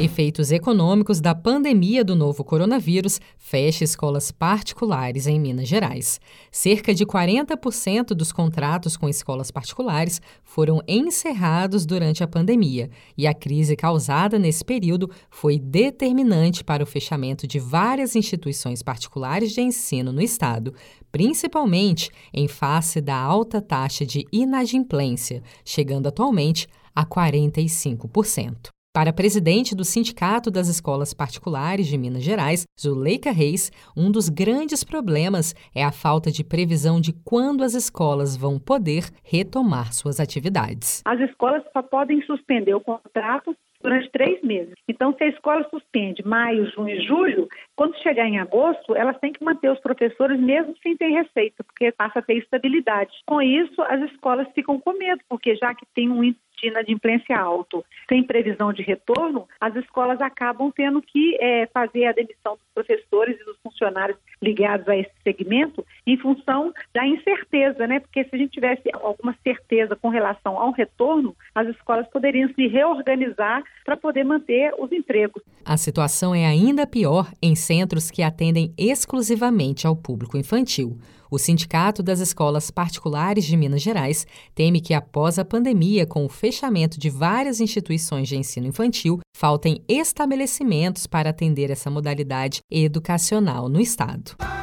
Efeitos econômicos da pandemia do novo coronavírus fecha escolas particulares em Minas Gerais. Cerca de 40% dos contratos com escolas particulares foram encerrados durante a pandemia, e a crise causada nesse período foi determinante para o fechamento de várias instituições particulares de ensino no estado, principalmente em face da alta taxa de inadimplência, chegando atualmente a 45%. Para a presidente do Sindicato das Escolas Particulares de Minas Gerais, Zuleika Reis, um dos grandes problemas é a falta de previsão de quando as escolas vão poder retomar suas atividades. As escolas só podem suspender o contrato durante três meses. Então, se a escola suspende maio, junho e julho, quando chegar em agosto, elas têm que manter os professores mesmo sem ter receita, porque passa a ter estabilidade. Com isso, as escolas ficam com medo, porque já que tem um índice de inadimplência alto, sem previsão de retorno, as escolas acabam tendo que é, fazer a demissão dos professores e dos funcionários ligados a esse segmento em função da incerteza, né? Porque se a gente tivesse alguma certeza com relação ao retorno, as escolas poderiam se reorganizar para poder manter os empregos. A situação é ainda pior em centros que atendem exclusivamente ao público infantil. O Sindicato das Escolas Particulares de Minas Gerais teme que, após a pandemia, com o fechamento de várias instituições de ensino infantil, faltem estabelecimentos para atender essa modalidade educacional no Estado.